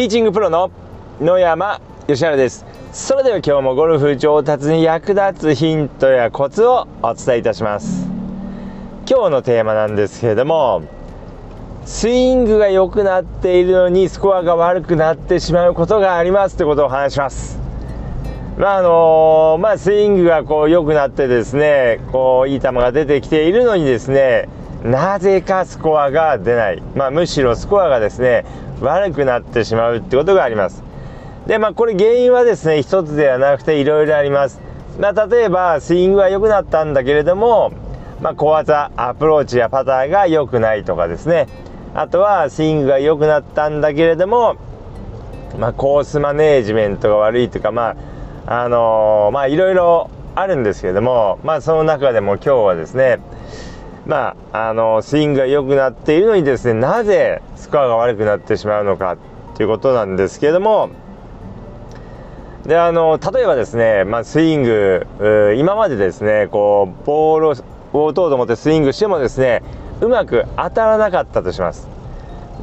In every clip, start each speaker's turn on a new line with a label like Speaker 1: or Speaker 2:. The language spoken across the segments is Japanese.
Speaker 1: ティーチングプロの野山義原です。それでは今日もゴルフ上達に役立つヒントやコツをお伝えいたします。今日のテーマなんですけれどもスイングが良くなっているのにスコアが悪くなってしまうことがあります。ということをお話します。まああのまあ、スイングがこう良くなってですねこういい球が出てきているのにですねなぜかスコアが出ない、まあ、むしろスコアがですね悪くなってしまうってことがあります。でまあこれ原因はですね一つではなくていろいろあります。まあ、例えばスイングは良くなったんだけれども、まあ、小技アプローチやパターが良くないとかですね。あとはスイングが良くなったんだけれども、まあ、コースマネージメントが悪いとかまああのー、まあいろいろあるんですけれどもまあその中でも今日はですねまあ、あのスイングが良くなっているのにですねなぜスコアが悪くなってしまうのかということなんですけれどもであの例えばですね、まあ、スイング今までですねこうボールを打とうと思ってスイングしてもですねうまく当たらなかったとします。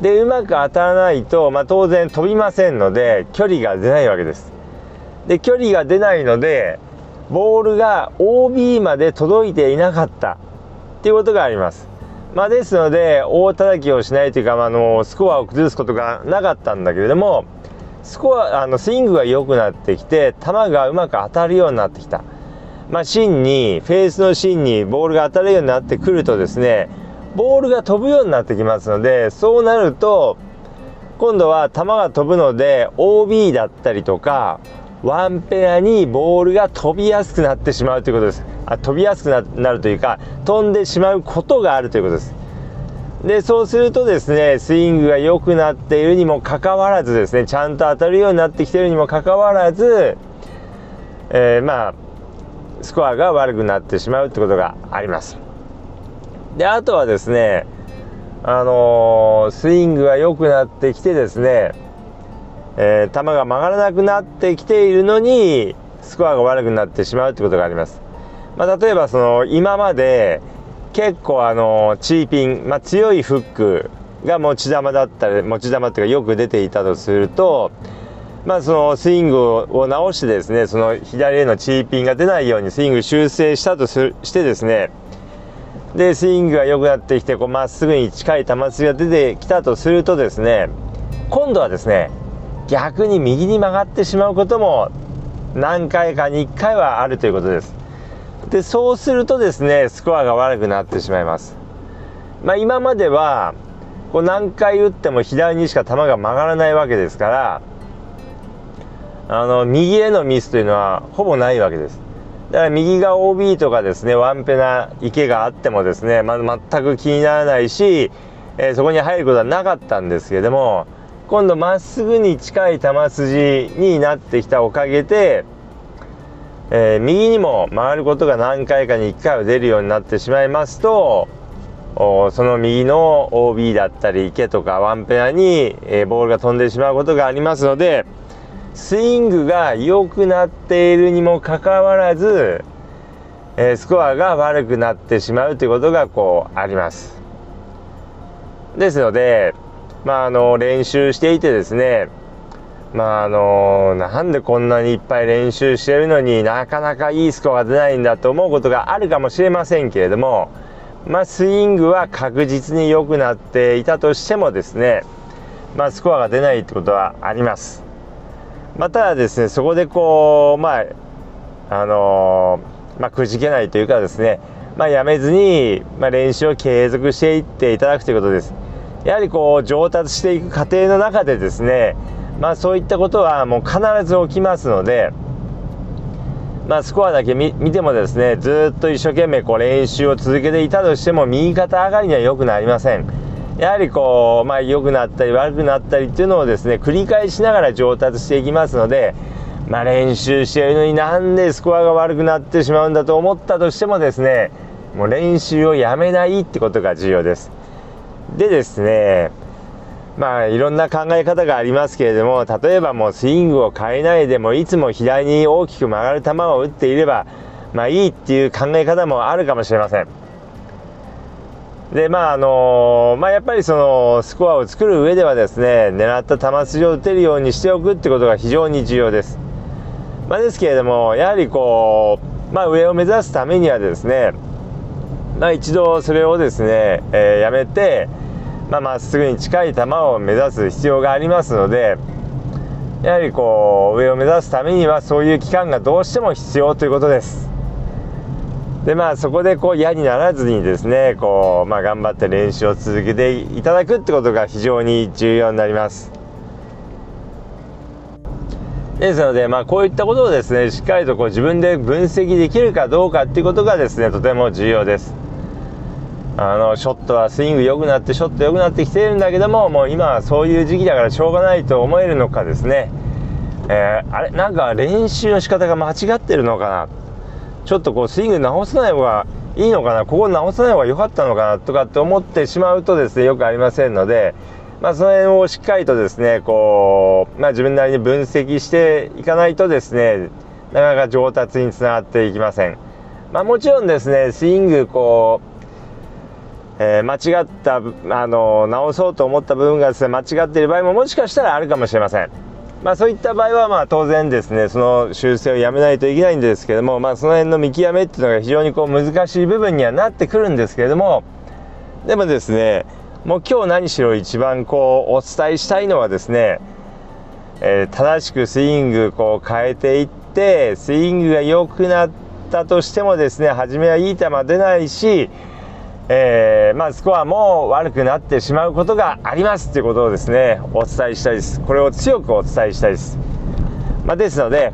Speaker 1: でうまく当たらないと、まあ、当然飛びませんので距離が出ないわけです。で距離が出ないのでボールが OB まで届いていなかった。っていうことがあります。まあ、ですので大叩きをしないというか、まあ、のスコアを崩すことがなかったんだけれどもスコアあのスイングが良くなってきて球がうまく当たるようになってきた、まあ、芯にフェースの芯にボールが当たるようになってくるとですねボールが飛ぶようになってきますのでそうなると今度は球が飛ぶので OB だったりとかワンペアにボールが飛びやすくなってしまうということです飛びやすくなるというか飛んでしまうことがあるということですでそうするとですねスイングが良くなっているにもかかわらずですねちゃんと当たるようになってきているにもかかわらず、えー、まあスコアが悪くなってしまうってことがありますであとはですねあのー、スイングが良くなってきてですねえー、球が曲がらなくなってきているのにスコアが悪くなってしまうということがあります。まあ、例えばその今まで結構あのチーピン、まあ、強いフックが持ち球だったり持ち球っていうかよく出ていたとすると、まあ、そのスイングを直してですねその左へのチーピンが出ないようにスイング修正したとしてですねでスイングが良くなってきてまっすぐに近い球筋が出てきたとするとですね今度はですね逆に右に曲がってしまうことも何回かに1回はあるということです。でそうするとですねスコアが悪くなってしまいます。まあ、今まではこう何回打っても左にしか球が曲がらないわけですからあの右へのミスというのはほぼないわけです。だから右が OB とかですねワンペナ池があってもですね、ま、全く気にならないし、えー、そこに入ることはなかったんですけども今度まっすぐに近い球筋になってきたおかげで、えー、右にも曲がることが何回かに1回は出るようになってしまいますとその右の OB だったり池とかワンペアに、えー、ボールが飛んでしまうことがありますのでスイングが良くなっているにもかかわらず、えー、スコアが悪くなってしまうということがこうあります。ですのでまあ、あの練習していてですねまああのなんでこんなにいっぱい練習してるのになかなかいいスコアが出ないんだと思うことがあるかもしれませんけれども、まあ、スイングは確実に良くなっていたとしてもですね、まあ、スコアが出ないってことはあります。まあ、ただですねそこでこうまああのまあ、くじけないというかですね、まあ、やめずに、まあ、練習を継続していっていただくということです。やはりこう上達していく過程の中でですねまあそういったことはもう必ず起きますのでまあスコアだけ見てもですねずっと一生懸命こう練習を続けていたとしても右肩上がりには良くなりません。やはりこうまあ良くなったり悪くなったりっていうのをですね繰り返しながら上達していきますのでまあ練習しているのになんでスコアが悪くなってしまうんだと思ったとしてもですねもう練習をやめないってことが重要です。でですねまあいろんな考え方がありますけれども例えばもうスイングを変えないでもいつも左に大きく曲がる球を打っていればまあいいっていう考え方もあるかもしれません。でまああのまあ、やっぱりそのスコアを作る上ではですね狙った球筋を打てるようにしておくってことが非常に重要です、まあ、ですけれどもやはりこう、まあ、上を目指すためにはですね、まあ、一度それをですね、えー、やめてまあ、っすぐに近い球を目指す必要がありますのでやはりこう上を目指すためにはそういう期間がどうしても必要ということです。でまあそこでこう嫌にならずにですねこう、まあ、頑張って練習を続けていただくってことが非常に重要になります。ですので、まあ、こういったことをですねしっかりとこう自分で分析できるかどうかっていうことがですねとても重要です。あのショットはスイング良くなってショット良くなってきてるんだけどももう今はそういう時期だからしょうがないと思えるのかですね、えー、あれ？なんか練習の仕方が間違ってるのかな？ちょっとこうスイング直さない方がいいのかな？ここ直さない方が良かったのかなとかって思ってしまうとですねよくありませんので、まあ、その辺をしっかりとですねこう、まあ、自分なりに分析していかないとですねなかなか上達につながっていきません。まあ、もちろんですねスイングこう、えー、間違ったあの直そうと思った部分がですね間違っている場合ももしかしたらあるかもしれません。まあ、そういった場合はまあ当然ですねその修正をやめないといけないんですけども、まあ、その辺の見極めっていうのが非常にこう難しい部分にはなってくるんですけれどもでもですねもう今日何しろ一番こうお伝えしたいのはですね、えー、正しくスイングこう変えていってスイングが良くなったとしてもですね初めはいい球出ないしえー、まあ、スコアも悪くなってしまうことがありますということをですねお伝えしたいですこれを強くお伝えしたいです、まあ、ですので、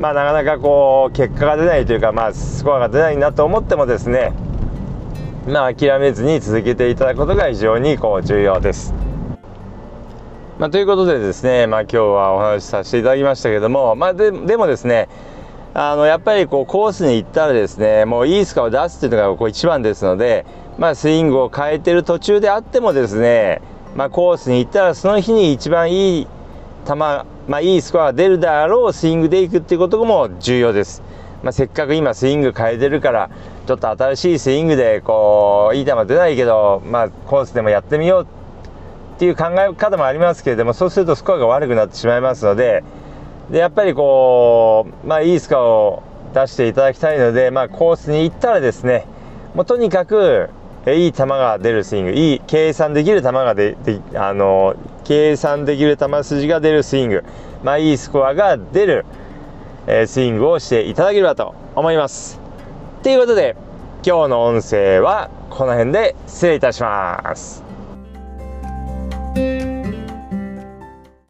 Speaker 1: まあ、なかなかこう結果が出ないというか、まあ、スコアが出ないなと思ってもですねまあ、諦めずに続けていただくことが非常にこう重要です。まあ、ということでですね、まあ、今日はお話しさせていただきましたけども、まあで、でもですねあのやっぱりこうコースに行ったらですねもういいスコアを出すっていうのがこう一番ですのでまあ、スイングを変えてる途中であってもですね、まあ、コースに行ったらその日に一番いい球、まあ、いいスコアが出るであろうスイングでいくっていうことも重要です。まあ、せっかく今スイング変えてるからちょっと新しいスイングでこういい球出ないけど、まあ、コースでもやってみようっていう考え方もありますけれどもそうするとスコアが悪くなってしまいますのででやっぱりこう、まあ、いいスコアを出していただきたいので、まあ、コースに行ったらですねもうとにかくいい球が出るスイングいい計算できる球がでであの計算できる球筋が出るスイング、まあ、いいスコアが出る、えー、スイングをしていただければと思います。ということで今日の音声はこの辺で失礼いたします。